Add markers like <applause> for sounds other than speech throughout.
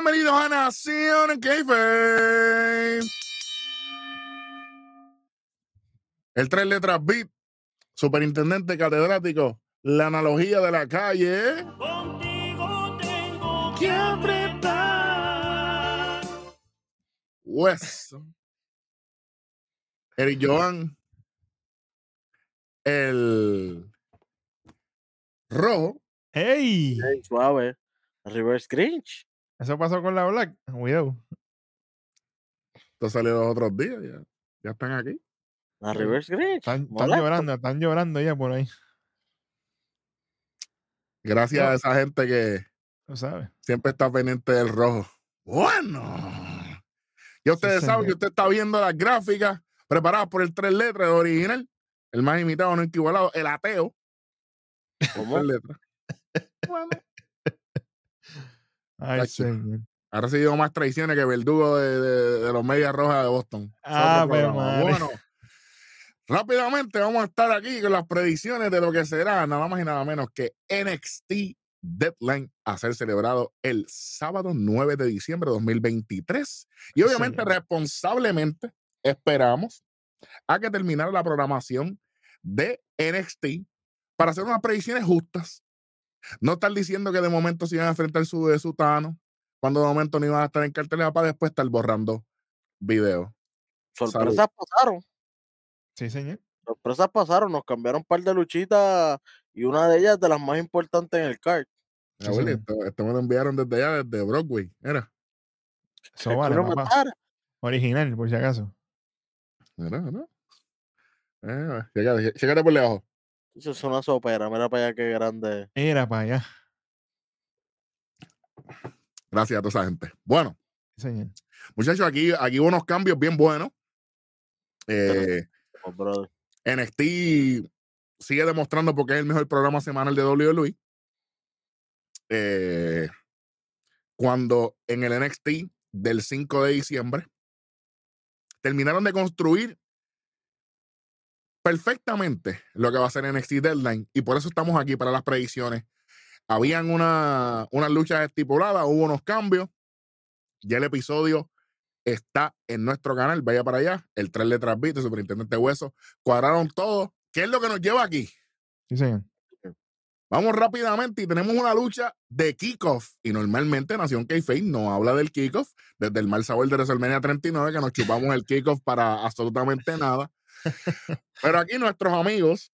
Bienvenidos a Nación Keife. El tres letras beat, superintendente catedrático, la analogía de la calle. Contigo tengo que apretar. Wes. Eric Joan. El rojo. ¡Ey! Ey, suave. Reverse Grinch. Eso pasó con la Black. Cuidado. Esto salió los otros días. Ya, ya están aquí. La Reverse Grinch. Están, llorando, están llorando ya por ahí. Gracias No. a esa gente que sabes. siempre está pendiente del rojo. Bueno. Ya ustedes saben que usted está viendo las gráficas preparadas por el tres letras original. El más imitado, no igualado, el ateo. ¿Cómo? Tres letras. Bueno, Ay, señor. ha recibido más traiciones que verdugo de, de- de los Medias Rojas de Boston. Ah, pues. Bueno, rápidamente vamos a estar aquí con las predicciones de lo que será nada más y nada menos que NXT Deadline a ser celebrado el sábado 9 de diciembre de 2023. Y obviamente, responsablemente, esperamos a que terminara la programación de NXT para hacer unas predicciones justas. No estar diciendo que de momento se iban a enfrentar su de Sutano, cuando de momento no iban a estar en cartelera para después estar borrando videos. Sorpresas pasaron. Sí, señor. Sorpresas pasaron. Nos cambiaron un par de luchitas y una de ellas de las más importantes en el card. Sí, Abuelo, esto, esto me lo enviaron desde allá, desde Broadway. Era, Eso vale. Original, por si acaso. era, era. Eh, chécate, chécate por debajo. Eso es una sopera. Mira para allá qué grande. Era para allá. Gracias a toda esa gente. Bueno, señor. muchachos, aquí, aquí hubo unos cambios bien buenos. Eh, oh. NXT sigue demostrando porque es el mejor programa semanal de WWE. Eh, cuando en el NXT del 5 de diciembre terminaron de construir perfectamente lo que va a ser NXT Deadline y por eso estamos aquí para las predicciones. Habían una, unas luchas estipuladas, hubo unos cambios. Ya el episodio está en nuestro canal, vaya para allá. El 3 letras el superintendente Hueso, cuadraron todo. ¿Qué es lo que nos lleva aquí? Sí, señor. Vamos rápidamente y tenemos una lucha de kickoff. Y normalmente Nación Kayfabe no habla del kickoff desde el mal sabor de WrestleMania 39, que nos chupamos el kickoff para absolutamente nada. Pero aquí nuestros amigos,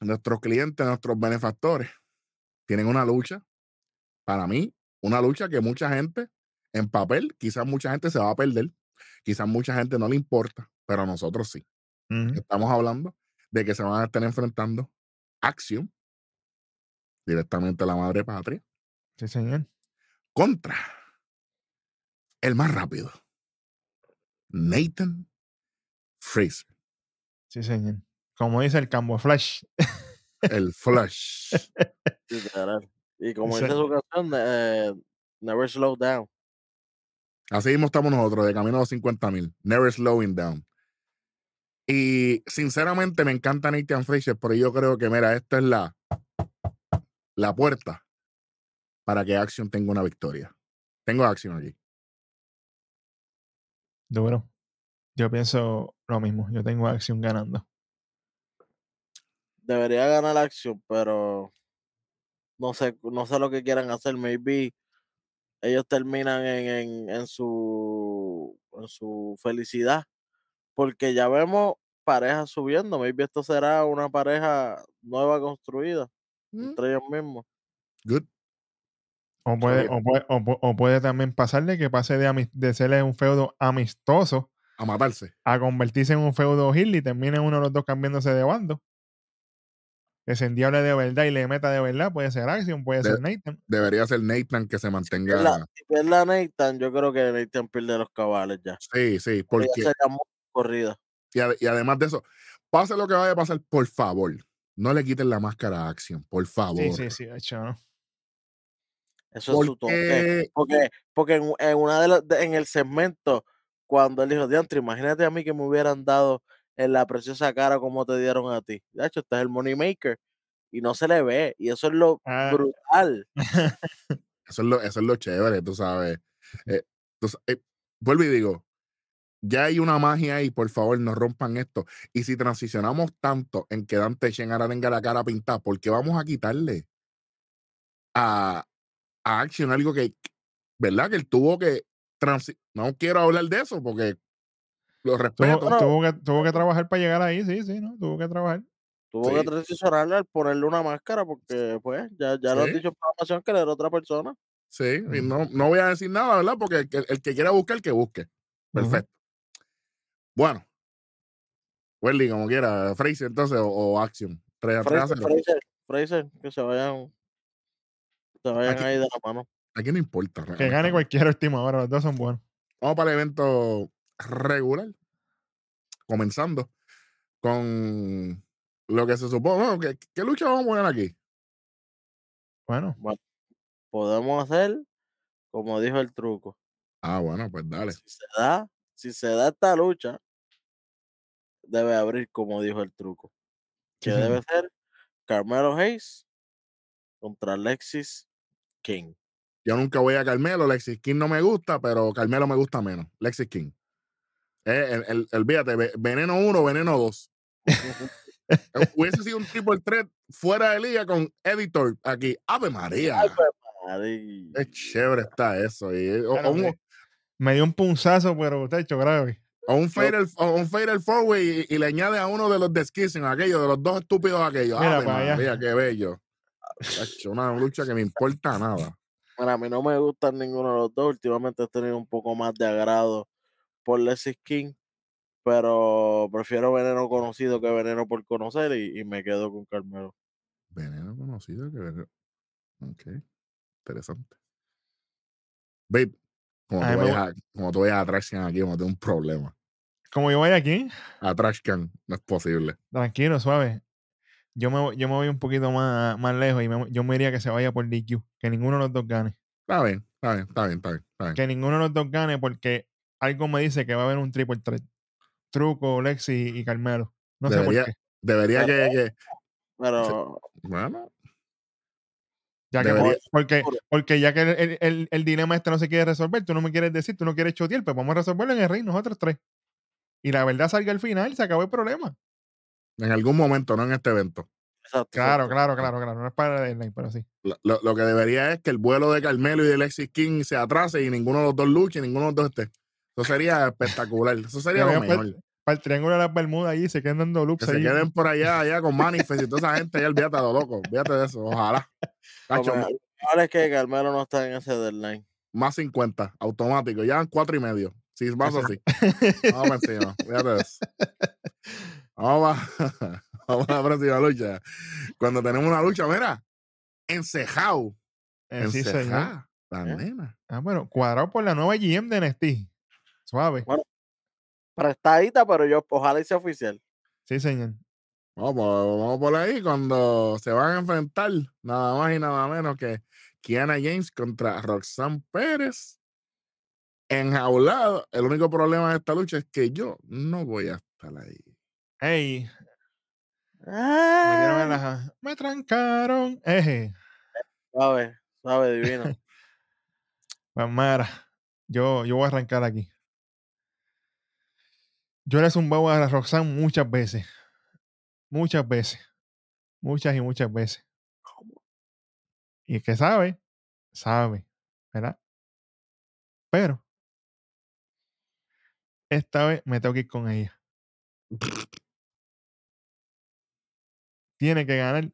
nuestros clientes, nuestros benefactores, tienen una lucha, para mí, una lucha que mucha gente en papel, quizás mucha gente se va a perder, quizás mucha gente no le importa, pero a nosotros sí. Estamos hablando de que se van a estar enfrentando Axiom, directamente a la madre patria, Sí, señor. contra el más rápido, Nathan Fraser, Sí, señor. Como dice el Cambo Flash. el Flash. <laughs> Y como Ese- dice su canción, eh, Never Slow Down. Así mismo estamos nosotros, de camino a los 50 mil. Never slowing down. Y sinceramente me encanta Nathan Fraser, pero yo creo que, mira, esta es la, la puerta para que Action tenga una victoria. Tengo Action aquí. Duro. Yo pienso lo mismo. Yo tengo acción ganando. Debería ganar la acción, pero no sé, no sé lo que quieran hacer. Maybe ellos terminan en, en, en su en su felicidad. Porque ya vemos parejas subiendo. Maybe esto será una pareja nueva construida Mm, entre ellos mismos. Good. O puede, o, puede, o pu- o puede también pasarle que pase de, de ser un feudo amistoso A matarse. a convertirse en un feudo heel y termine uno de los dos cambiándose de bando. Que se endiable de verdad y le meta de verdad. Puede ser Action, puede De- ser Nathan. Debería ser Nathan que se Si mantenga. si pierde a Nathan, yo creo que Nathan pierde los cabales ya. Sí, sí, Porque porque. ya sería muy corrida. Y, ade- y además de eso, pase lo que vaya a pasar, por favor, no le quiten la máscara a Action, por favor. Sí, sí, sí. de hecho, ¿no? Eso es su toque. Porque Porque, en, en una de las de- en el segmento, cuando él dijo, Diantre, imagínate a mí que me hubieran dado en la preciosa cara como te dieron a ti. De hecho, este es el money maker. Y no se le ve. Y eso es lo Ah. brutal. <laughs> Eso es lo, eso es lo chévere, tú sabes. Eh, tú eh, vuelvo y digo, ya hay una magia ahí, por favor, no rompan esto. Y si transicionamos tanto en que Dante Shen ahora tenga la cara pintada, ¿por qué vamos a quitarle a, a Action algo que, ¿verdad? Que él tuvo que transi- No quiero hablar de eso porque lo respeto. Tuvo, tuvo que, tuvo que trabajar para llegar ahí, sí, sí, ¿no? Tuvo que trabajar. Tuvo que transicionarle al ponerle una máscara porque, pues, ya, ya lo han Sí. dicho en programación que era otra persona. Sí, y no, no voy a decir nada, ¿verdad? Porque el, que- el que quiera buscar, que busque. Perfecto. Bueno. Welly, como quiera, Fraser entonces o, o Action. 3 a 3 a Fraser, 0. Fraser, Fraser, que se vayan, se vayan Aquí- ahí de la mano. Aquí no importa. Que gane cualquier última hora, los dos son buenos. Vamos para el evento regular. Comenzando con lo que se supone. Bueno, ¿qué, qué lucha vamos a poner aquí? Bueno, Podemos hacer como dijo el truco. Ah, bueno, pues dale. Si se da, si se da esta lucha, debe abrir como dijo el truco. Que debe ser Carmelo Hayes contra Alexis King. Yo nunca voy a Carmelo. Lexis King no me gusta, pero Carmelo me gusta menos. Lexis King. Eh, el, el, el- olvídate, ve- veneno 1, veneno 2. Hubiese sido un triple threat fuera de liga con editor aquí. Ave María. Pues, madre. Qué chévere está eso. y- o, Claro, o un, hombre. me dio un punzazo, pero te hecho grave. o un fatal, o un fatal four way y, y le añade a uno de los de Skissing, aquello, de los dos estúpidos aquellos. Mira Ave allá. María, qué bello. Una lucha que me importa nada. Bueno, a mí no me gustan ninguno de los dos. Últimamente he tenido un poco más de agrado por Alexis King, pero prefiero veneno conocido que veneno por conocer y, y me quedo con Carmelo. Veneno conocido que veneno. Ok. Interesante. Babe, como A tú vayas a, como tú vayas a Trashcan aquí, vamos a tener un problema. Como yo voy aquí, A Trashcan no es posible. tranquilo, suave. Yo me, voy- yo me voy un poquito más, más lejos y me- yo me diría que se vaya por DQ. Que ninguno de los dos gane. Está bien, está bien, está bien, está bien. Está bien. Que ninguno de los dos gane porque algo me dice que va a haber un triple threat. Truco, Lexi y Carmelo. No sé Debería- por qué. Debería que, que- Pero Bueno, Ya que por- porque, porque ya que el, el- el- el dilema este no se quiere resolver, tú no me quieres decir, tú no quieres chotear, pues vamos a resolverlo en el ring, nosotros tres. Y la verdad salga al final, se acabó el problema. En algún momento, no en este evento. exacto, Claro, exacto. claro, claro, claro. No es para el pero sí. Lo, lo- que debería es que el vuelo de Carmelo y de Lexis King se atrase y ninguno de los dos luche y ninguno de los dos esté. Eso sería espectacular. Eso <laughs> sería Que lo mejor. Para el triángulo de las Bermudas allí se quedan dando Que loops se ahí. queden por allá, <laughs> allá con Manifest y toda esa gente. Ya olvídate de lo loco. Olvídate de eso. Ojalá. Tacho, Lo mejor es que Carmelo no está en ese deadline. más 50, automático. Ya en cuatro y medio. Si vas así. Vamos encima. Fíjate de eso. <laughs> Vamos a, <laughs> vamos a la próxima lucha. Cuando tenemos una lucha, mira, encejado. Eh, sí, señor. Encejado. La ¿Eh? nena. Ah, bueno, cuadrado por la nueva GM de NXT. Suave. Prestadita, pero yo ojalá sea oficial. Sí, señor. Vamos, por- vamos por ahí cuando se van a enfrentar nada más y nada menos que Kiana James contra Roxanne Pérez. Enjaulado. El único problema de esta lucha es que yo no voy a estar ahí. Ey, me dieron en Ah, la- Me trancaron. Eje. Suave, suave, divino. <laughs> Mira, yo, yo voy a arrancar aquí. Yo le zumbaba a Roxanne muchas veces. Muchas veces. Muchas y muchas veces. Y el que sabe, sabe. ¿Verdad? Pero esta vez me tengo que ir con ella. <laughs> Tiene que ganar,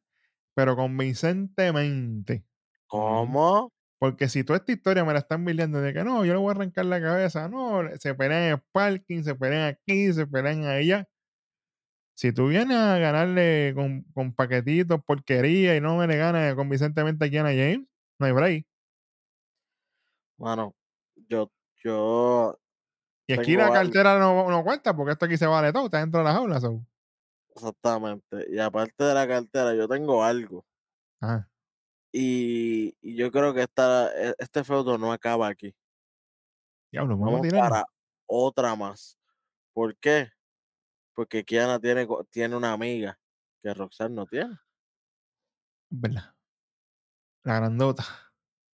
pero convincentemente. ¿Cómo? Porque si toda esta historia me la están mileando de que no, yo le voy a arrancar la cabeza, no, se pelean en el parking, se pelean aquí, se pelean allá. Si tú vienes a ganarle con, con paquetitos, porquería y no me le ganas convincentemente a Kiana James, no hay break. Mano, yo, yo, Y aquí la cartera no, no cuenta porque esto aquí se vale todo, está dentro de la jaula. so. Exactamente. Y aparte de la cartera, yo tengo algo. Ajá. Y, y yo creo que esta, e- este feudo no acaba aquí. Diablo, vamos, Vamos a tirar. para otra más. ¿Por qué? Porque Kiana tiene, tiene una amiga que Roxanne no tiene. ¿Verdad? La grandota.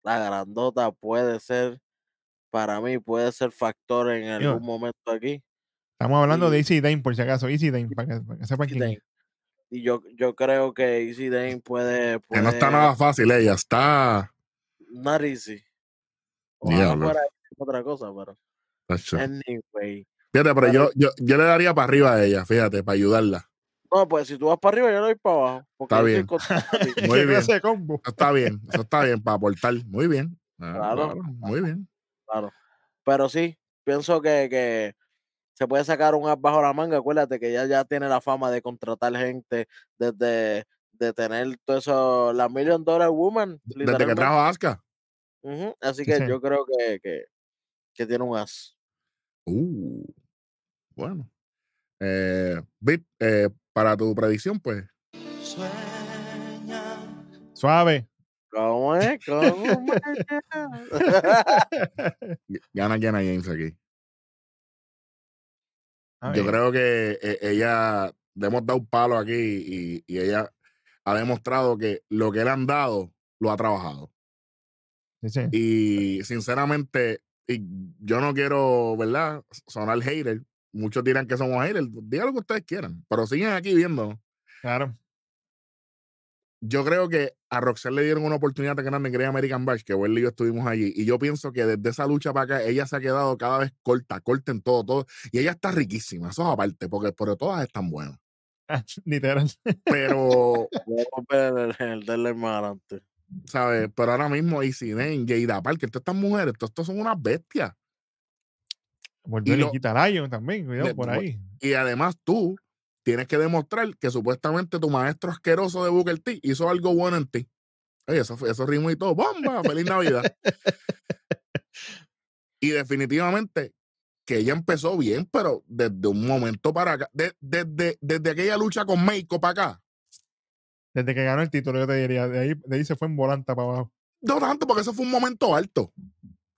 la grandota puede ser, para mí, puede ser factor en algún momento aquí. Estamos hablando de Easy Dane, por si acaso. Easy Dane, para que, para que sepan quién. Y yo, yo creo que Easy Dane puede, Que no está nada fácil ella, está... not easy. Ojalá Diablo. fuera otra cosa, pero anyway. Fíjate, pero Pero- yo, yo, yo le daría para arriba a ella, fíjate, para ayudarla. No, pues si tú vas para arriba, yo le doy para abajo. Porque Está bien. <laughs> <laughs> Muy ¿Qué bien. combo? Eso está bien, eso está bien, para aportar. Muy bien. Ah, Claro. claro, muy bien. Claro. Pero sí, pienso que, que se puede sacar un as bajo la manga. Acuérdate que ya, ya tiene la fama de contratar gente, desde de tener todo eso, la Million Dollar Woman. Desde que trajo a Asuka. Así Sí, que sí. <laughs> yo creo que, que, que tiene un as. Uh, bueno. Eh, eh, para tu predicción, pues, Suave. ¿Cómo es? ¿Cómo es? <laughs> gana Kiana James aquí. A Yo creo que eh, ella, le hemos dado un palo aquí y, y ella ha demostrado que lo que le han dado lo ha trabajado. sí, sí. Y sinceramente, y yo no quiero, ¿verdad? Sonar hater. Muchos dirán que somos haters. Digan lo que ustedes quieran, pero siguen aquí viendo. Claro. Yo creo que a Roxanne le dieron una oportunidad tan grande en Great American Bash, que Welly y yo estuvimos allí. Y yo pienso que desde esa lucha para acá, ella se ha quedado cada vez corta, corta en todo, todo. Y ella está riquísima, eso es aparte, porque pero todas están buenas. <laughs> Literal. Pero, <laughs> a del más adelante. ¿sabes? Pero ahora mismo, Dane, Jada Parker, todas estas mujeres, todas son unas bestias. Y lo- Lyon también, cuidado por ahí. Y además tú tienes que demostrar que supuestamente tu maestro asqueroso de Booker T hizo algo bueno en ti. Oye, eso, eso ritmo y todo. ¡Bomba! ¡Feliz Navidad! <laughs> y definitivamente que ella empezó bien, pero desde un momento para acá, de- desde, desde aquella lucha con Meiko para acá, Desde que ganó el título, yo te diría. De ahí, de ahí se fue en volanta para abajo. no tanto, porque eso fue un momento alto.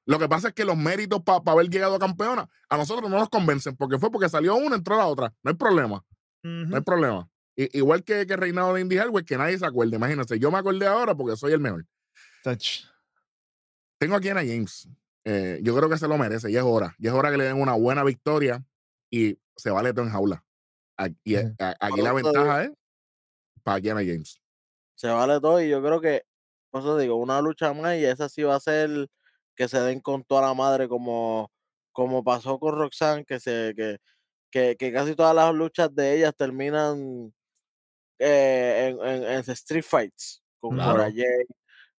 Lo que pasa es que los méritos para haber llegado a campeona a nosotros no nos convencen, porque fue porque salió una, entró la otra. No hay problema. No hay problema. I- igual que, que reinado de Indy Hartwell, que nadie se acuerde. Imagínense, yo me acordé ahora porque soy el mejor. Touch. Tengo aquí a Ana James. Eh, yo creo que se lo merece. Ya es hora. Ya es hora que le den una buena victoria y se vale todo en jaula. Aquí, a- aquí la ventaja es para Kiana James. Se vale todo y yo creo que, por eso digo, una lucha más y esa sí va a ser que se den con toda la madre como, como pasó con Roxanne, que, se, que, que, que casi todas las luchas de ellas terminan eh, en, en, en street fights, con Claro. Cora Jade,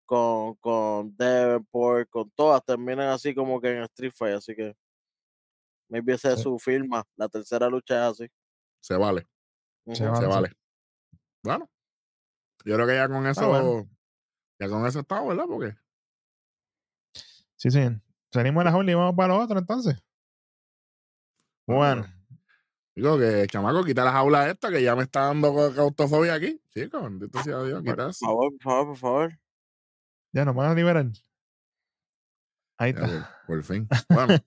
con, con Davenport, con todas, terminan así como que en street fight, así que maybe esa es Sí. su firma, la tercera lucha es así. Se vale. Se vale. Se sí. vale. Bueno, yo creo que ya con eso, bueno. ya con eso estamos, ¿verdad? Porque Sí, sí. Salimos de la jaula y vamos para lo otro entonces. Bueno, digo que chamaco, quita la jaula esta que ya me está dando claustrofobia aquí. Chico, bendito sea Dios, Por- quita Por favor, por favor, por favor. ya nos van a liberar. Ahí Ya, está. por, por fin. <laughs> Bueno,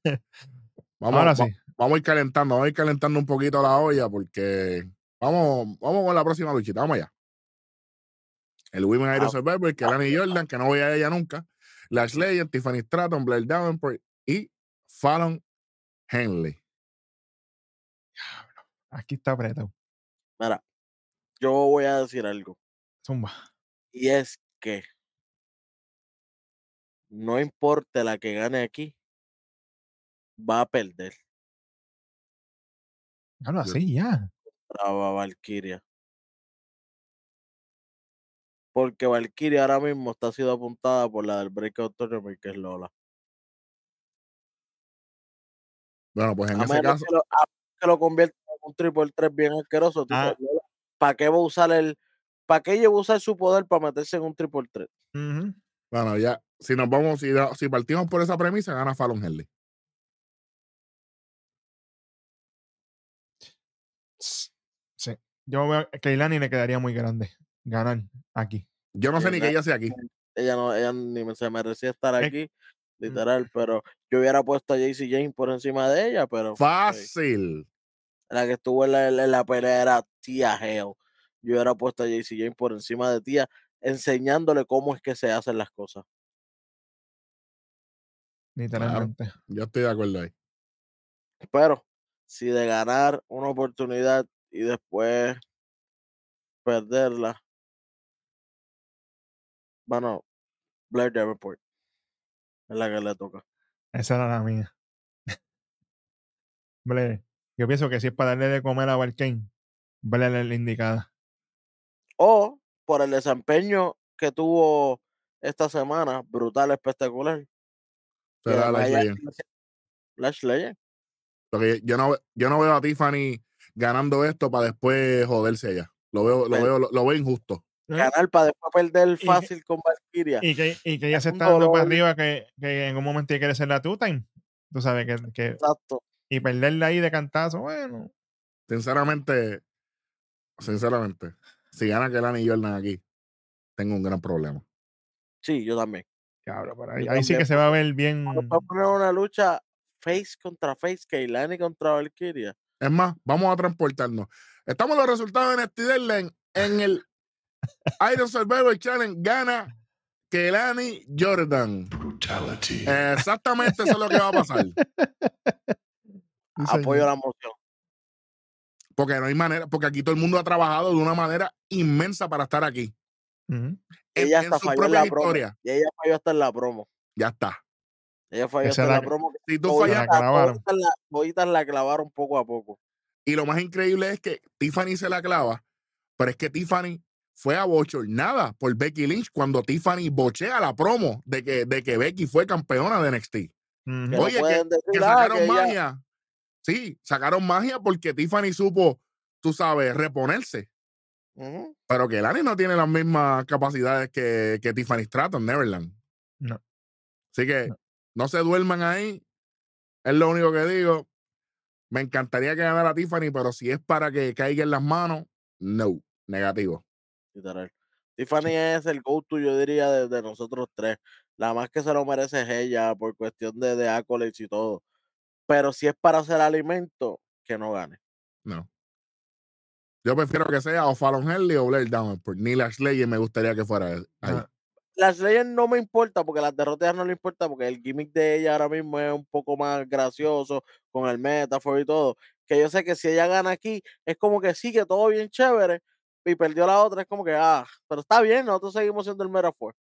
vamos, Ahora va- sí. vamos a ir calentando, vamos a ir calentando un poquito la olla porque vamos, vamos con la próxima luchita, vamos allá. El Women Iron Ah. Survivor, que Lani Jordan, que no voy a ella nunca, Lash Legend, Tiffany Stratton, Blair Davenport y Fallon Henley. Aquí está apretado. Mira, yo voy a decir algo. Zumba. Y es que no importa la que gane aquí, va a perder Yo- así, ya. a Valkyria. Porque Valkyria ahora mismo está siendo apuntada por la del Breakout Tournament, que es Lola. Bueno, pues en A ese caso, que lo, a- que lo convierta en un triple 3 bien asqueroso. Ah. ¿Para qué va a usar el. ¿Para qué ella va a usar su poder para meterse en un triple 3? Ujú. bueno, ya, si nos vamos, si, si partimos por esa premisa, gana Fallon Henley. Sí. Yo veo que a Ilani le quedaría muy grande ganar aquí. Yo no sé ni que ella sea aquí. Ella no, ella ni se merecía estar Es- aquí, literal, pero yo hubiera puesto a JC James por encima de ella, pero Fácil. La que estuvo en la, en la pelea era Tía Hell. Yo hubiera puesto a JC James por encima de Tía, enseñándole cómo es que se hacen las cosas. Literalmente. Yo estoy de acuerdo ahí. Pero si de ganar una oportunidad y después perderla, bueno, Blair Davenport es la que le toca. Esa era la mía. <laughs> Blair. Yo pienso que si es para darle de comer a Valkane, Blair es la indicada. O por el desempeño que tuvo esta semana, brutal, espectacular. Será Lash Legend. Lash Legend. Porque yo no, yo no veo a Tiffany ganando esto para después joderse ella. Lo veo, lo veo, lo, lo veo injusto. Ganar para después perder fácil con Valkyria. Y que, y que ella se está dando para arriba que, que en un momento quiere ser la two-time. Tú sabes que, que- Exacto. Y perderla ahí de cantazo, bueno. Sinceramente, sinceramente, si gana Kelani Jordan aquí, tengo un gran problema. Sí, yo también. Cabrón, pero ahí, sí que se va a ver bien. Nos va a poner una lucha face contra face, Keilani contra Valkyria. Es más, vamos a transportarnos. Estamos los resultados en este deadline. En el Iron Survivor Challenge gana Kelani Jordan. Brutality. Exactamente eso es lo que va a pasar. <laughs> Apoyo la moción. Porque no hay manera, porque aquí todo el mundo ha trabajado de una manera inmensa para estar aquí. En, Ella en hasta su falló en propia la promo. historia. Y ella falló hasta en la promo. Ya está. Ella falló Esa hasta en la la promo. Si tú fallas, la la, la clavaron poco a poco. y lo más increíble es que Tiffany se la clava, pero es que Tiffany fue abochornada por Becky Lynch cuando Tiffany bochea la promo de que, de que Becky fue campeona de NXT. Oye, no que sacaron que ella- magia. Sí, sacaron magia porque Tiffany supo, tú sabes, reponerse. Pero que Lani no tiene las mismas capacidades que, que Tiffany Stratton, Neverland. No. Así que No. no se duerman ahí. Es lo único que digo. Me encantaría que ganara Tiffany, pero si es para que caiga en las manos, no. Negativo. Literal. Tiffany es el go-to, yo diría, de, de nosotros tres. La más que se lo merece es ella por cuestión de, de accolades y todo. Pero si es para hacer alimento, que no gane. No. Yo prefiero que sea o Fallon Henley o Blair Davenport. Ni Lash Legend me gustaría que fuera ahí. Ah, Las leyes no me importa porque las derrotas no le importa porque el gimmick de ella ahora mismo es un poco más gracioso con el metáforo y todo. Que yo sé que si ella gana aquí es como que sí, que todo bien chévere y perdió la otra, es como que, ah, pero está bien, nosotros seguimos siendo el metaphor.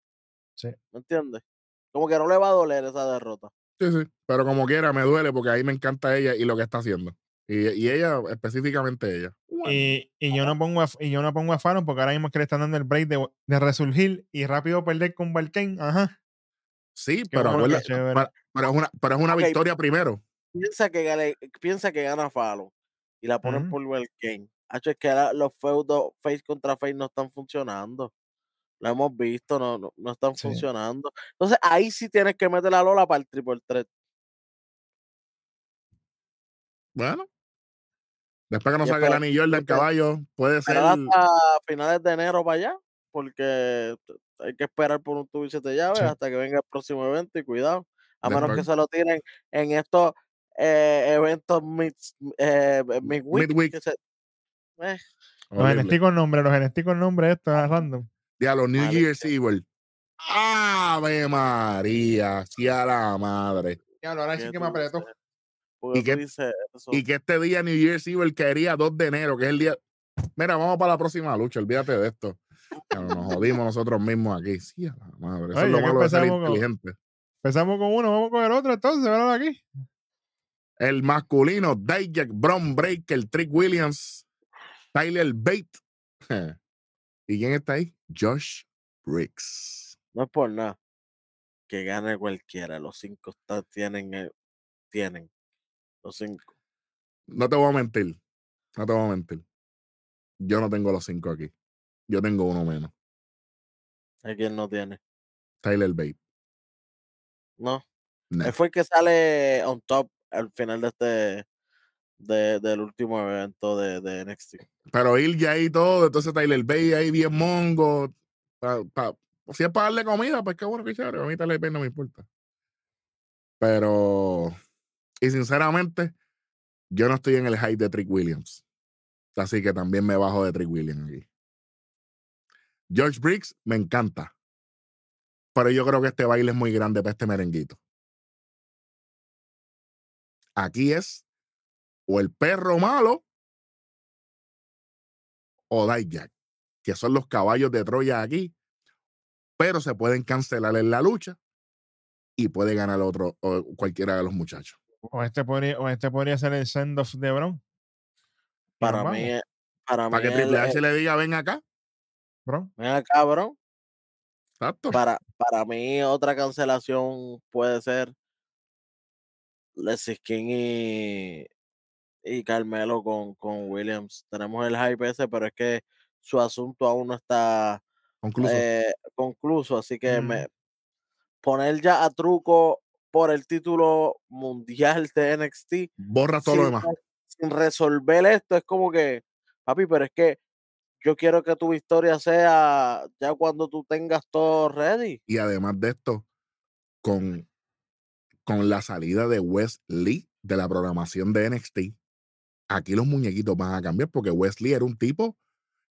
Sí. ¿Me entiendes? Como que no le va a doler esa derrota. Sí, sí. Pero como quiera, me duele porque ahí me encanta ella y lo que está haciendo. Y, y ella, específicamente ella. Y, y yo no pongo a, y yo no pongo a Fallon porque ahora mismo es que le están dando el break de, de resurgir y rápido perder con Valkane. Ajá. Sí, pero, chévere. pero, pero es una, pero es una victoria primero. Piensa que, gane- piensa que gana Fallon y la ponen por Welkane. Hacho, es que ahora los feudos face contra face no están funcionando. Lo hemos visto, no, no, no están Sí. funcionando. Entonces ahí sí tienes que meter la Lola para el triple threat. Bueno. Después que no salga el anillo del caballo, puede ser. Hasta finales de enero para allá, porque hay que esperar por un tubo y siete llaves Sí. hasta que venga el próximo evento y cuidado. A menos que se lo tiren en estos eh, eventos mid, eh, midweek. Midweek. que se- eh, Los Horrible. NXT con nombre, los NXT con nombre, esto es random. Ya los New Year's Evil. Ave María, sí a la madre. ahora ¿qué tú dices? Porque ¿Y eso. Y que este día New Year's Evil quería 2 de enero, que es el día. Mira, vamos para la próxima lucha, olvídate de esto. Ya nos jodimos nosotros mismos aquí. Sí, a la madre. Eso Oye, es lo que malo de ser con- inteligente. Empezamos con uno, vamos con el otro, entonces, ¿verdad? Aquí. El masculino, Dijak, Bron Breaker, Trick Williams, Tyler Bate. <laughs> ¿Y quién está ahí? Josh Briggs. No es por nada. Que gane cualquiera. Los cinco está- tienen, eh, tienen. Los cinco. No te voy a mentir. No te voy a mentir. Yo no tengo los cinco aquí. Yo tengo uno menos. Hay quien no tiene. Tyler Bate. No. No. Él fue el que sale on top al final de este. De, del último evento de, de NXT. Pero ir ya ahí todo, entonces Tyler Bate ahí bien mongo. pa- pa- si es para darle comida, pues qué bueno que chévere. A mí Tyler Bate no me importa. Pero, y sinceramente, yo no estoy en el hype de Trick Williams. Así que también me bajo de Trick Williams aquí. George Briggs me encanta. Pero yo creo que este baile es muy grande para este merenguito. Aquí es o el perro malo o Dijak, que son los caballos de Troya aquí, pero se pueden cancelar en la lucha y puede ganar otro o cualquiera de los muchachos. O este podría, o este podría ser el send off de Bron. Para mí, para mí, Para que Triple el- H le diga, ven acá. Bron. ven acá, bro. Exacto. Para, para mí, otra cancelación puede ser Leslie King y, y Carmelo con, con Williams. Tenemos el hype ese, pero es que su asunto aún no está Concluso. eh, concluso, así que me, poner ya a truco por el título mundial de NXT Borra todo lo sin, demás. re- sin resolver esto es como que, papi, pero es que yo quiero que tu victoria sea ya cuando tú tengas todo ready. Y además de esto, con, con la salida de Wesley de la programación de NXT, aquí los muñequitos van a cambiar porque Wesley era un tipo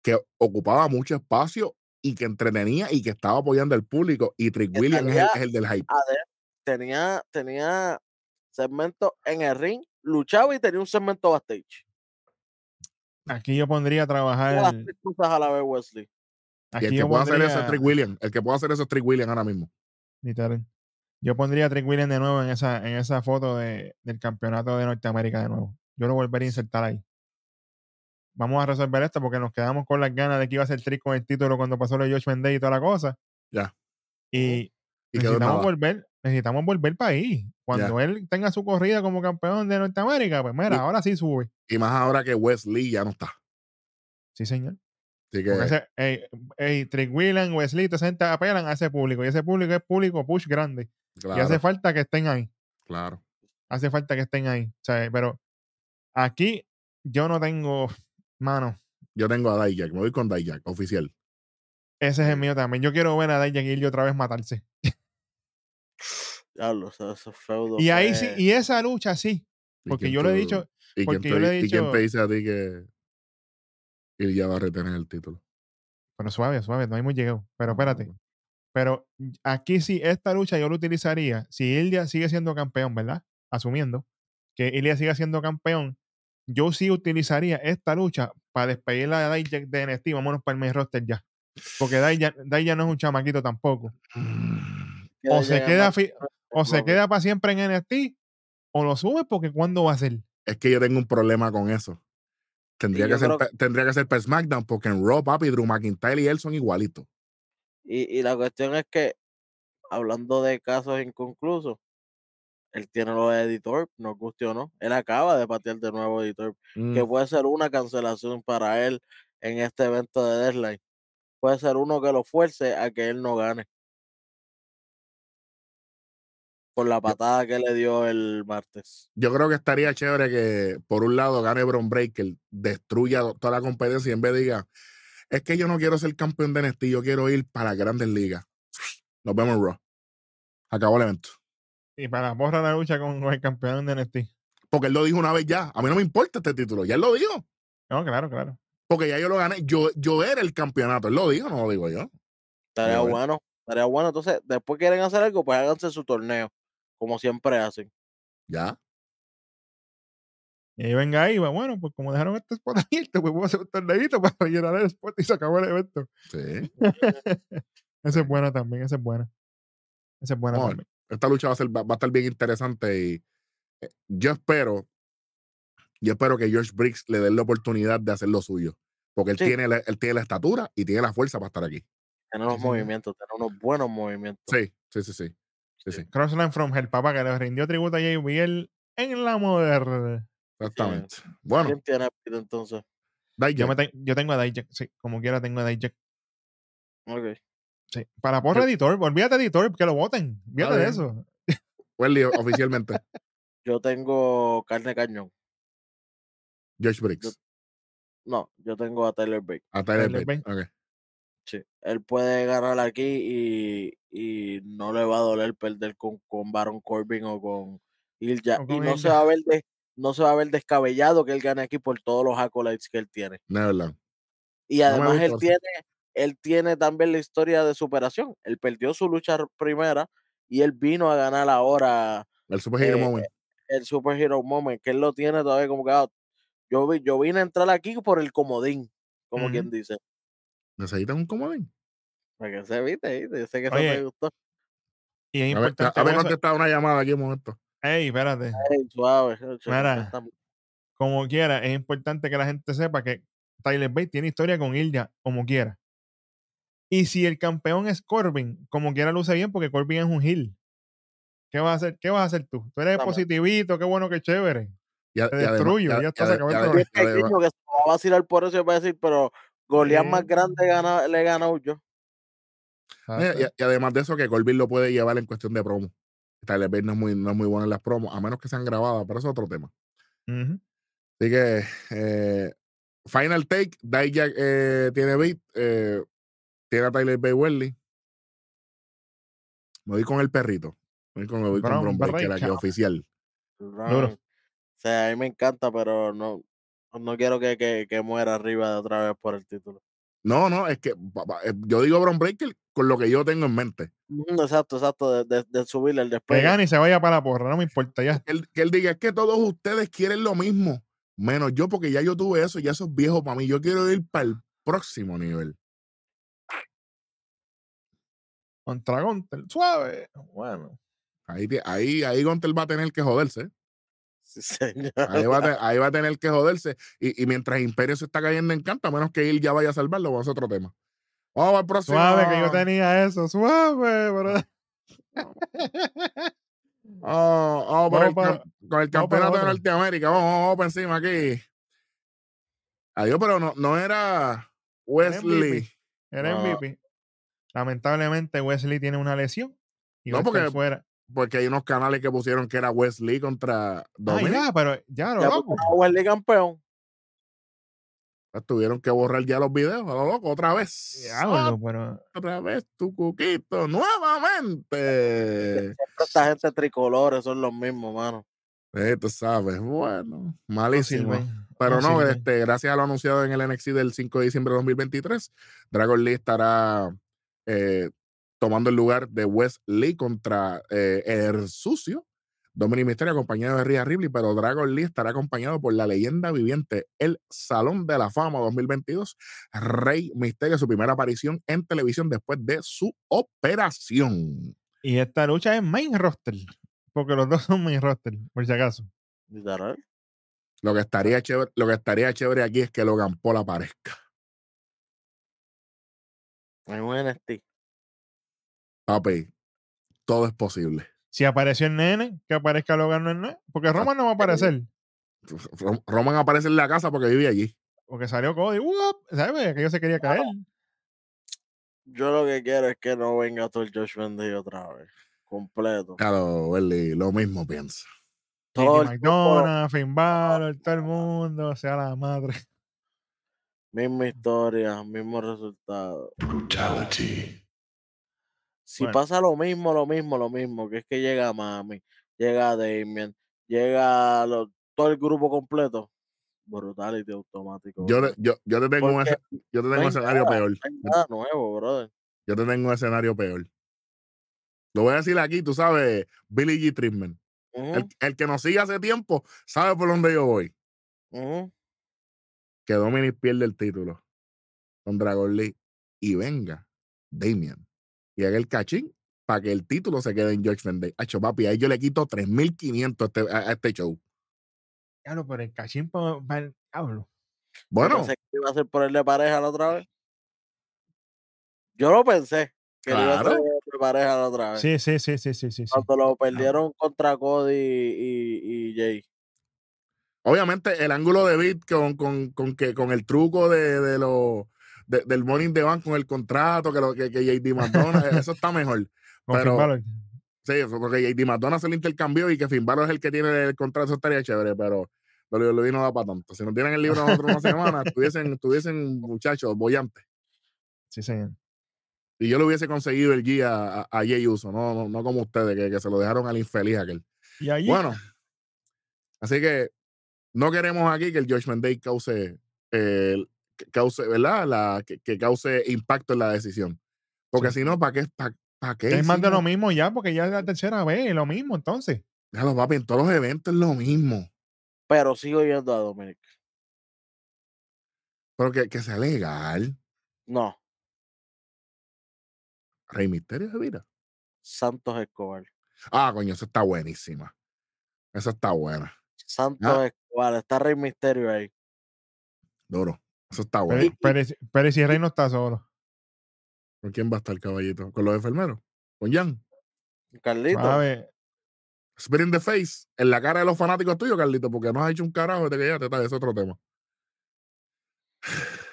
que ocupaba mucho espacio y que entretenía y que estaba apoyando al público. Y Trick Williams es el, salía es el del hype. Tenía, tenía segmento en el ring, luchaba y tenía un segmento backstage. Aquí yo pondría a Todas las trabajar. tres cosas a la vez, Wesley. Y Aquí el que pueda hacer eso es. Trick Williams. El que pueda hacer eso es Trick Williams ahora mismo. Literal. Yo pondría a Trick Williams de nuevo en esa, en esa foto de, del campeonato de Norteamérica de nuevo. Yo lo volvería a insertar ahí. Vamos a resolver esto porque nos quedamos con las ganas de que iba a ser Trick con el título cuando pasó lo de Josh Mendez y toda la cosa. Ya. Y necesitamos volver, necesitamos volver para ahí. Cuando él tenga su corrida como campeón de Norteamérica, pues mira, Y- ahora sí sube. Y más ahora que Wesley ya no está. Sí, señor. Así que ese, ey, ey, Trick Williams, Wesley, te gente apelan a ese público. Y ese público es público push grande. Y hace claro, falta que estén ahí. claro. hace falta que estén ahí. O sea, pero aquí yo no tengo, mano, Yo tengo a Dijak. Me voy con Dijak, oficial. ese es el mío también. Yo quiero ver a Dijak y otra vez matarse. Diablo, ese, ese feudo Y ahí sí, y esa lucha sí, ¿Y porque quién yo le he tú- dicho, ¿Y quién, porque te, yo le he ¿Y quién dicho- te dice a ti que él ya va a retener el título? pero suave, suave, no hemos llegado. Pero Ah, espérate, bueno. pero aquí sí, esta lucha yo lo utilizaría, si Ilya sigue siendo campeón, ¿verdad? Asumiendo que Ilya siga siendo campeón, yo sí utilizaría esta lucha para despedir a Dijak de NXT. Vámonos para el main roster ya. Porque Dijak no es un chamaquito tampoco. que o se queda o se queda para siempre en NXT o lo sube porque cuándo va a ser Es que yo tengo un problema con eso. Tendría, que ser, creo- tendría que ser para SmackDown porque en Raw, papi, Drew McIntyre y él son igualitos. Y, y la cuestión es que, hablando de casos inconclusos, él tiene los editor, nos guste o no. Él acaba de patear de nuevo editor, Mm, que puede ser una cancelación para él en este evento de deadline. Puede ser uno que lo fuerce a que él no gane. Por la patada que le dio el martes. Yo creo que estaría chévere que, por un lado, gane Bron Breaker, destruya toda la competencia y en vez diga, es que yo no quiero ser campeón de NXT, yo quiero ir para grandes ligas. Nos vemos Raw. Acabó el evento. Y para borrar la lucha con, con el campeón de NXT. Porque él lo dijo una vez ya. A mí no me importa este título. Ya él lo dijo. No, claro, claro. Porque ya yo lo gané. Yo, yo era el campeonato. Él lo dijo, no lo digo yo. Estaría bueno. Estaría bueno. Entonces, después quieren hacer algo, pues háganse su torneo. Como siempre hacen. Ya. Y ahí venga ahí, va, bueno, pues como dejaron este spot abierto, pues vamos a hacer un torneito para rellenar el spot y se acabó el evento. Sí. <laughs> Esa es buena también, esa es buena. Esa es buena también. Esta lucha va a, ser, va, va a estar bien interesante y eh, yo espero, yo espero que George Briggs le den la oportunidad de hacer lo suyo. Porque él, Sí. tiene, la, él tiene la estatura y tiene la fuerza para estar aquí. Tiene unos Sí, movimientos, tiene unos buenos movimientos. Sí, sí, sí, sí. sí, sí. Crossland from Hell, papá, que le rindió tributo a JBL en la moderna. Exactamente. Bueno, ¿Quién tiene pito entonces? Dijak, Yo, me ten- yo tengo a Dijak, sí, como quiera tengo a Dijak. Ok. Sí. Para porra editor, olvídate de editor, que lo voten. Olvídate de eso. Wesley, <laughs> oficialmente. Yo tengo carne cañón. George Briggs. No, yo tengo a Tyler Bate. A Tyler Tyler Bate. Bate. Ok. Sí. Él puede ganar aquí y, y no le va a doler perder con, con Baron Corbin o con Ilya. O Y no se va a ver de, no se va a ver descabellado que él gane aquí por todos los accolades que él tiene. Y No me además él tiene, él tiene también la historia de superación. Él perdió su lucha primera y él vino a ganar ahora El Super Hero Eh, Moment. el superhero moment, que él lo tiene todavía como que ah, yo, vi- yo vine a entrar aquí por el comodín, como quien dice. ¿Necesitan un comodín? Para que se viste, ¿viste? Yo sé que eso Oye, te gustó. Y es A ver, importante. a ver, por eso- contestar una llamada aquí un momento. Ey, espérate. Ey, suave. Mira. Como quiera, es importante que la gente sepa que Tyler Bate tiene historia con Ilya, como quiera. Y si el campeón es Corbin, como quiera luce bien, porque Corbin es un heel. ¿Qué vas a hacer? ¿Qué vas a hacer tú? Tú eres Vamos. positivito, qué bueno, qué chévere. Y a- Te destruyo, y a- ya está, se acabó el y a- programa. Es y además- pequeño que se va a vacilar por eso y va a decir, pero Goliat más grande gana, le gana a yo. Mira, y, y además de eso, que Corbin lo puede llevar en cuestión de promo. Tyler Bate no es muy, no es muy bueno en las promos, a menos que sean grabadas, pero eso es otro tema. Así que, eh, Final Take, Dijak eh, tiene beat, eh, tiene a Tyler Bay Welly. Me voy con el perrito. Me voy con, me voy con Breaker, aquí, Breakker. oficial. Duro. O sea, a mí me encanta, pero no, no quiero que, que, que muera arriba de otra vez por el título. No, no, es que eh, yo digo Bron Breaker con lo que yo tengo en mente. Ujú, Exacto, exacto, de, de, de subirle el Que despegue. gane y se vaya para la porra, no me importa ya. Que él, que él diga, es que todos ustedes quieren lo mismo, menos yo, porque ya yo tuve eso, ya eso es viejo para mí. Yo quiero ir para el próximo nivel. Contra Gunter, suave. Bueno. Ahí, ahí, ahí Gunter va a tener que joderse. Sí, señor. Ahí va, a te- <laughs> ahí va a tener que joderse. Y, y mientras Imperio se está cayendo en canto, a menos que él ya vaya a salvarlo, vamos a otro tema. Vamos al próximo. Suave, que yo tenía eso, suave. <laughs> Oh, vamos por el con el campeonato de. Norteamérica. Vamos, vamos, para encima aquí. Adiós, pero no, no era Wesley. Era No. MVP. Lamentablemente, Wesley tiene una lesión. Y No, porque fuera. Porque hay unos canales que pusieron que era Wesley contra Ah, Dominic. ya, pero ya lo Ya loco. Wesley campeón. Pues Tuvieron que borrar ya los videos, a lo loco, otra vez. Diablo, pero. Otra vez tu cuquito, nuevamente. <laughs> Siempre esta gente tricolores son los mismos, mano. Eh, tú sabes, bueno, No malísimo. Pero no, este, gracias a lo anunciado en el NXT del 5 de diciembre de 2023, Dragon Lee estará eh, tomando el lugar de Wesley contra eh, el sucio Dominic Mysterio acompañado de Rhea Ripley, pero Dragon Lee estará acompañado por la leyenda viviente, el Salón de la Fama 2022, Rey Mysterio, su primera aparición en televisión después de su operación. Y esta lucha es main roster. Porque los dos son main roster, por si acaso. Lo que estaría chévere, lo que estaría chévere aquí es que Logan Paul aparezca. En un NXT. Papi, todo es posible. Si apareció el nene, que aparezca Logan no es nene. Porque Roman no va a <laughs> aparecer. Ro- Roman aparece en la casa porque vive allí. Porque salió Cody. ¿Sabes? Que yo se quería caer. Yo lo que quiero es que no venga todo el Josh Bendy otra vez. Completo. Claro, Welly, lo mismo piensa. Todo el tiempo, McDonald, Finn Balor, todo el mundo, sea la madre. Misma historia, mismo resultado. Si Bueno. pasa lo mismo, lo mismo, lo mismo, que es que llega Mami, llega Damien, llega lo- todo el grupo completo, brutality automático. Yo, yo, yo te tengo un, Porque yo te tengo no un escenario nada, peor. No nada nuevo, brother. Yo te tengo un escenario peor. Lo voy a decir aquí, tú sabes, Billy G. Treatment. El, el que nos sigue hace tiempo sabe por dónde yo voy. ujú. Que Dominic pierde el título con Dragon Lee y venga Damian y haga el cachín para que el título se quede en George Day. Hacho, papi, ahí yo le quito 3.500 a este, a, a este show. Claro, pero el cachín para el diablo. Bueno, pensé que iba a ser ponerle pareja la otra vez. Yo lo pensé, que le iba a Claro. hacer pareja la otra vez. Sí, sí, sí, sí, sí, sí. sí. Cuando lo perdieron contra Cody y, y Jay. Obviamente el ángulo de Beat con, con, con, que, con el truco de, de lo, de- del Morning de Bank con el contrato, que, lo, que, que JD McDonald, <laughs> eso está mejor. Pero-. Sí, eso, porque JD McDonald se lo intercambió y que Finn Balor es el que tiene el contrato, eso estaría chévere, pero lo no da para tanto. Si no tienen el libro nosotros una semana, estuviesen, estuviesen muchachos bollantes. Sí, señor. Y yo le hubiese conseguido el guía a, a Jay Uso, no, no, no como ustedes, que, que se lo dejaron al infeliz aquel. Y Bueno, así que no queremos aquí que el Judgment Day cause, eh, cause, ¿verdad? La, que, que cause impacto en la decisión. Porque Sí. si no, ¿para qué? ¿Para, para qué? es más de lo mismo ya, porque ya es la tercera vez, lo mismo entonces. Déjalo, papi, en todos los eventos es lo mismo. Pero sigo yendo a Dominic. Pero que, que sea legal. No, Rey Misterio se vira. Santos Escobar. Ah, coño, eso está buenísima. Esa está buena. Santos Ah. Escobar. Está Rey Misterio ahí. Duro. Eso está bueno. pero, y si- y Rey no está solo. ¿Con quién va a estar caballito? ¿Con los enfermeros? ¿Con Jan? Carlito. ¿Sabe? Spit in the face. En la cara de los fanáticos tuyos, Carlito, porque no has hecho un carajo desde que ya te está. Es otro tema. <sighs>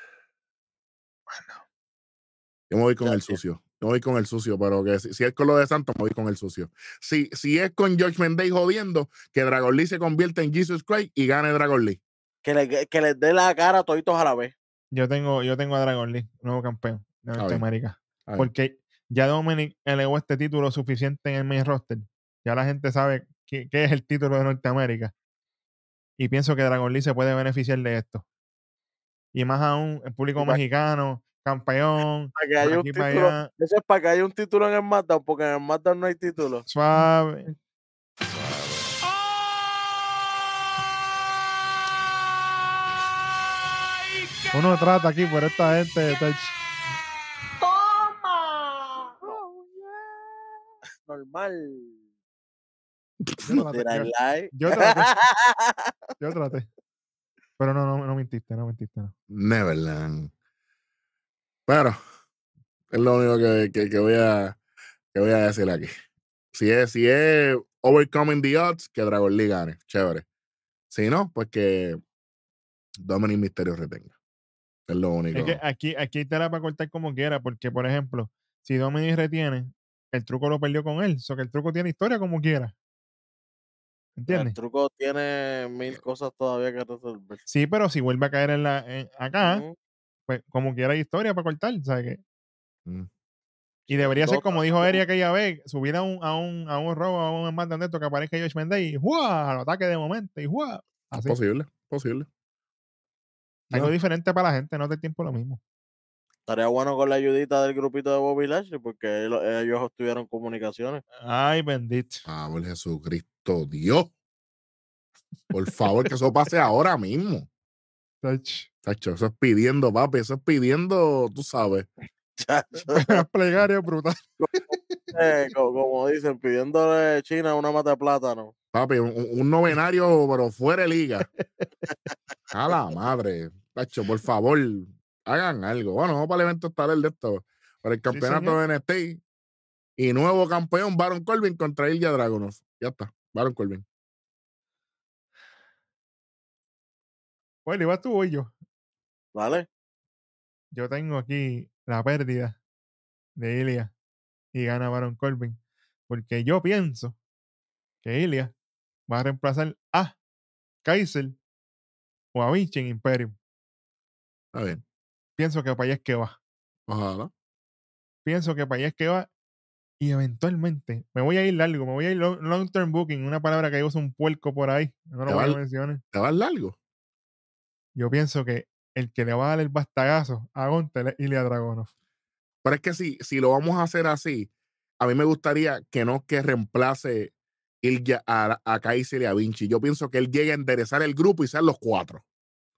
Yo me voy con Ya, el sucio. Yo me voy con el sucio, pero que si, si es con lo de Santos, me voy con el sucio. Si, si es con George Day jodiendo, que Dragon Lee se convierta en Jesus Christ y gane Dragon Lee. Que, le, que les dé la cara a toditos a la vez. Yo tengo, yo tengo a Dragon Lee, nuevo campeón de. Norteamérica. Porque ya Dominic elevó este título suficiente en el main roster. Ya la gente sabe qué, qué es el título de Norteamérica. Y pienso que Dragon Lee se puede beneficiar de esto. Y más aún, el público mexicano, campeón, Para que haya un título. Eso es para que haya un título en el SmackDown, porque en el SmackDown no hay título. suave. ¡Ay, qué Uno trata aquí por esta gente. está toma! Normal. Yo traté, yo- lie? yo traté, yo traté. Pero no, no, no mintiste, no mintiste. No. Neverland. Pero es lo único que, que- que voy a que voy a decir aquí. Si es, si es Overcoming the Odds, que Dragon Lee gane. Chévere. Si no, pues que Dominic Mysterio retenga. Es lo único. Es que aquí, aquí te la para cortar como quiera, porque, por ejemplo, si Dominic retiene, el truco lo perdió con él. So que el truco tiene historia como quiera. El ¿Entiendes? truco tiene mil cosas todavía que resolver. Sí, pero si vuelve a caer en la, en- acá, Ujú. Pues como quiera hay historia para cortar. ¿sabes qué? Mm. Y debería ser como dijo. Eri aquella vez, subir a un, a un, a un robo, a un mando de esto que aparezca Josh Mendez y ¡juá! Al ataque de momento y ¡juá! Así. Posible, posible. Algo No. diferente para la gente, no es del tiempo lo mismo. Estaría bueno con la ayudita del grupito de Bobby Lashley, porque él- ellos tuvieron comunicaciones. Ay, bendito. Por Jesucristo, Dios. Por favor, que eso pase ahora mismo. Ach. Tacho, eso es pidiendo, papi. Eso es pidiendo, tú sabes. <laughs> Plegarias brutales. <laughs> eh, co- como dicen, pidiéndole a China una mata de plátano. Papi, un, novenario, pero fuera de liga. <laughs> A la madre. Tacho, por favor, hagan algo. Bueno, vamos para el evento estelar de esto. Para el campeonato de NXT. Y nuevo campeón, Baron Corbin contra Ilya Dragunov. Ya está, Baron Corbin. Bueno, ibas tú o voy yo. ¿Vale? Yo tengo aquí la pérdida de Ilya y gana Baron Corbin. Porque yo pienso que Ilya va a reemplazar a Kaiser o a Vinci en Imperium. Está bien. Pienso que para allá es que va. Ojalá. Pienso que para allá es que va. Y eventualmente me voy a ir largo, me voy a ir long, long term booking, una palabra que usa un puerco por ahí. No lo voy a mencionar. ¿Te vas largo? Yo pienso que el que le va a dar el bastagazo a Gontel es Ilya Dragonov. Pero es que si, si lo vamos a hacer así, a mí me gustaría que no que reemplace Ilya a, a Kaiser y a Vinci. Yo pienso que él llegue a enderezar el grupo y sean los cuatro.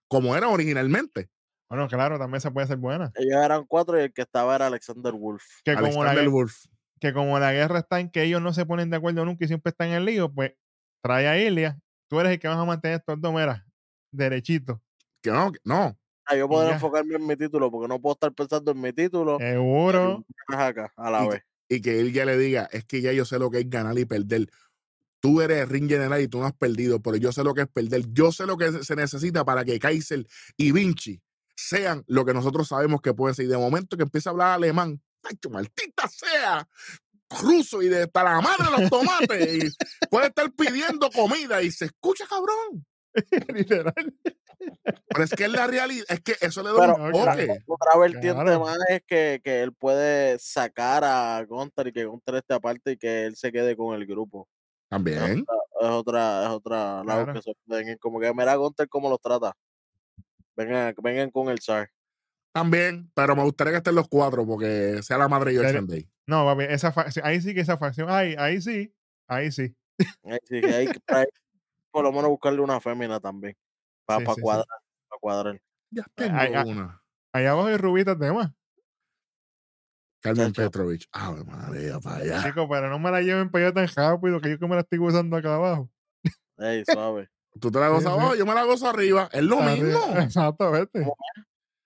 Como era originalmente. Bueno, claro, también se puede ser buena. Ellos eran cuatro y el que estaba era Alexander Wolf. Que como, la, Alexander Wolf. que como la guerra está en que ellos no se ponen de acuerdo nunca y siempre están en el lío, pues trae a Ilya. Tú eres el que vas a mantener estos dos, mira, derechito. Que no, que- no. Ah, yo puedo ya. enfocarme en mi título porque no puedo estar pensando en mi título Seguro. y acá a la Y- vez. Y que él ya le diga, es que ya yo sé lo que es ganar y perder. Tú eres ring general y tú no has perdido, pero yo sé lo que es perder. Yo sé lo que se- se necesita para que Kaiser y Vinci sean lo que nosotros sabemos que pueden ser. Y de momento que empieza a hablar alemán, ¡ay, que maldita sea! Ruso y de hasta la madre de los tomates. y puede estar pidiendo comida y se escucha cabrón. <laughs> Literal. Pero es que es la realidad, es que eso le da Pero- un Claro. toque. Otra vertiente Claro. más es que, que él puede sacar a Gunter y que Gunter esté aparte y que él se quede con el grupo. También. Es otra, es otra lado Claro. que se pueden ir. Como que mira a Gunter cómo los trata. Vengan, vengan con el SAR. También, pero me gustaría que estén los cuatro porque sea la madre George Serio. Day. No, papi, esa ahí sí que esa facción, ay, ahí sí, ahí sí. Ahí sí que hay que ahí, por lo menos buscarle una fémina también. Para Sí, sí, sí. cuadrar. Para cuadrar. Ya tengo Ay, ay. una. Allá abajo hay rubitas de más. Carmen Chacho. Petrovich. Ave María, para allá. Chicos, pero no me la lleven para allá tan rápido que yo que me la estoy usando acá abajo. Ey, <laughs> suave. Tú te la Sí, gozas sí. abajo, yo me la gozo arriba. Es lo Arriba. mismo. Exactamente. ¿Cómo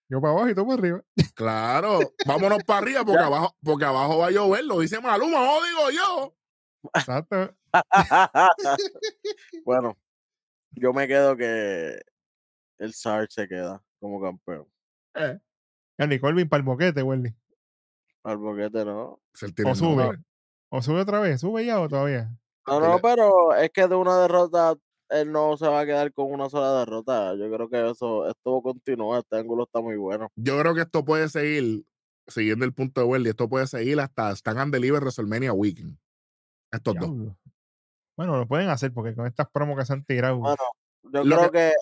Yo para abajo y tú para arriba. Claro. Vámonos para arriba porque Ya. abajo, porque abajo va a llover. Lo dice Maluma, no digo yo. Exacto. <laughs> bueno, yo me quedo que el SAR se queda como campeón. Eh, Andy Colvin para el boquete, Welly. Al boquete no. O el sube. O sube otra vez. ¿Sube ya o todavía? No, no, pero es que de una derrota él no se va a quedar con una sola derrota. Yo creo que eso, esto continúa, este ángulo está muy bueno. Yo creo que esto puede seguir, siguiendo el punto de Welly, esto puede seguir hasta Stand and Deliver WrestleMania Weekend. Estos dos. Diablo. Bueno, lo pueden hacer porque con estas promos que se han tirado. Bueno, yo Lo creo que,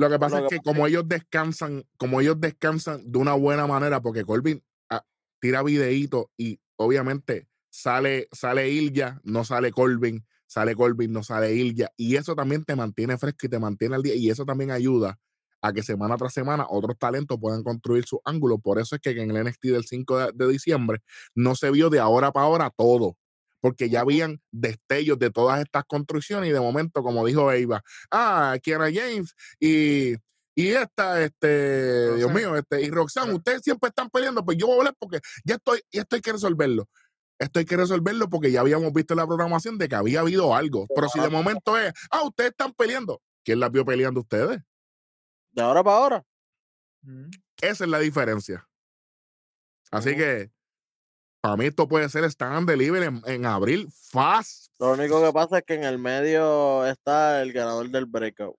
Lo que pasa Lo es que que como ellos descansan, como ellos descansan de una buena manera, porque Corbin ah, tira videíto y obviamente sale, sale Ilya, no sale Corbin, sale Corbin, no sale Ilya, y eso también te mantiene fresco y te mantiene al día, y eso también ayuda a que semana tras semana otros talentos puedan construir su ángulo. Por eso es que en el NXT del 5 de, de diciembre no se vio de ahora para ahora todo, porque ya habían destellos de todas estas construcciones y de momento, como dijo Eva, ah, Kiara James y, y esta, este, Dios mío, este, y Roxanne, Ro- ustedes siempre están peleando, pues yo voy a hablar porque ya estoy, ya estoy que resolverlo. Esto hay que resolverlo porque ya habíamos visto en la programación de que había habido algo. Pero si de momento es, ah, ustedes están peleando, ¿quién las vio peleando ustedes? de ahora para ahora. Esa es la diferencia. Así que para mí esto puede ser stand and deliver en, en abril fast. Lo único que pasa es que en el medio está el ganador del breakout.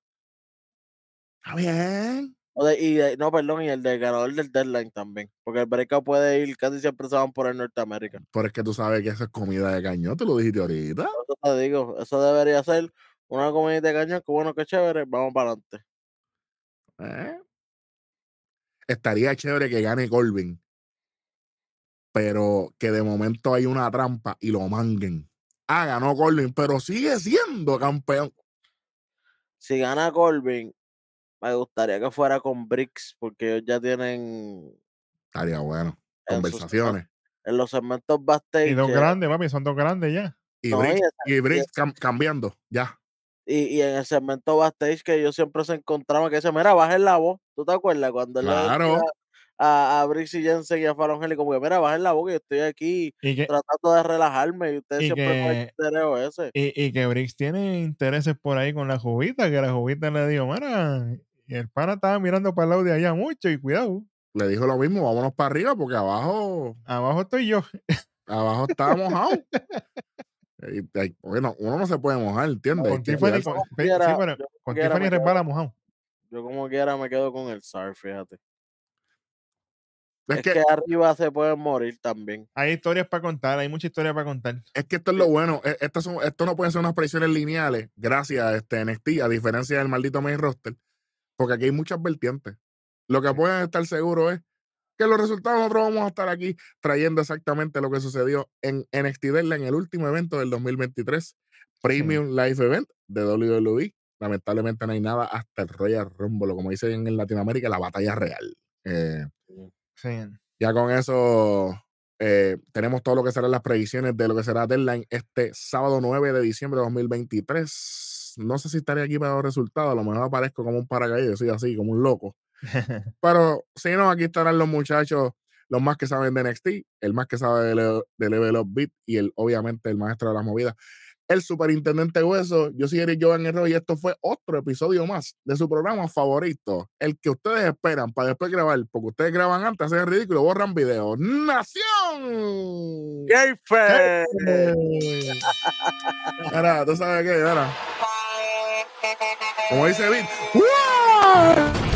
Está bien. O de- y de- no, perdón, y el del ganador del deadline también. Porque el breakout puede ir, casi siempre se van por el Norteamérica. Pero es que tú sabes que eso es comida de cañón, te lo dijiste ahorita. Eso te digo, eso debería ser una comida de cañón, que bueno, que chévere, vamos para adelante. ¿eh? Estaría chévere que gane Colvin, pero que de momento hay una trampa y lo manguen. Ah, ganó Colvin, pero sigue siendo campeón. Si gana Corbin, me gustaría que fuera con Bricks, porque ellos ya tienen Estaría bueno. Conversaciones. en los segmentos Y backstage. dos eh, grandes, papi, son dos grandes ya. Y No, y Briggs, esa- y Briggs cam- cambiando, ya. Y, y en el segmento backstage que ellos siempre se encontraban, que dice, mira, bajen la voz. ¿Tú te acuerdas? Cuando él le Claro. decía a, a y Jensen y a Fallon Henley, como que, mira, bajen la que yo estoy aquí Y que, tratando de relajarme y ustedes y siempre con el que- stereo ese. y, y que Briggs tiene intereses por ahí con la jovita, que la jovita le dijo, mira, y el pana estaba mirando para el lado de allá mucho y cuidado, Le dijo lo mismo, vámonos para arriba porque abajo, abajo estoy yo. abajo está mojado. <laughs> Y- y- bueno, uno no se puede mojar, ¿entiendes? Hay Con Tiffany, sí, pero con Tiffany resbala mojado. Yo como quiera me quedo con el SAR, fíjate. Es Es que, que arriba se pueden morir también. Hay historias para contar, hay mucha historia para contar. es que esto es lo bueno. e- Esto, son, esto no pueden ser unas predicciones lineales, gracias a este NXT, a diferencia del maldito main roster, porque aquí hay muchas vertientes. Lo que pueden estar seguros es que los resultados nosotros vamos a estar aquí trayendo exactamente lo que sucedió en NXT Deadline, en el último evento del 2023, Premium Live Event de WWE. Lamentablemente no hay nada hasta el Royal Rumble, como dicen en Latinoamérica, la batalla real. Eh, Sí. ya con eso eh, tenemos todo lo que serán las predicciones de lo que será Deadline este sábado 9 de diciembre de 2023. No sé si estaré aquí para los resultados, a lo mejor aparezco como un paracaídas, soy así, como un loco. <laughs> Pero si no, aquí estarán los muchachos, los más que saben de NXT, el más que sabe de, de Level Up Beat y el, obviamente el maestro de las movidas, el superintendente Hueso. Yo soy Eric Jovan Herrero y esto fue otro episodio más de su programa favorito, el que ustedes esperan para después grabar, porque ustedes graban antes, hacen el ridículo, borran videos. ¡Nación! ¡Qué fe! Mira, tú sabes qué, mira. Como dice. ¡Wow!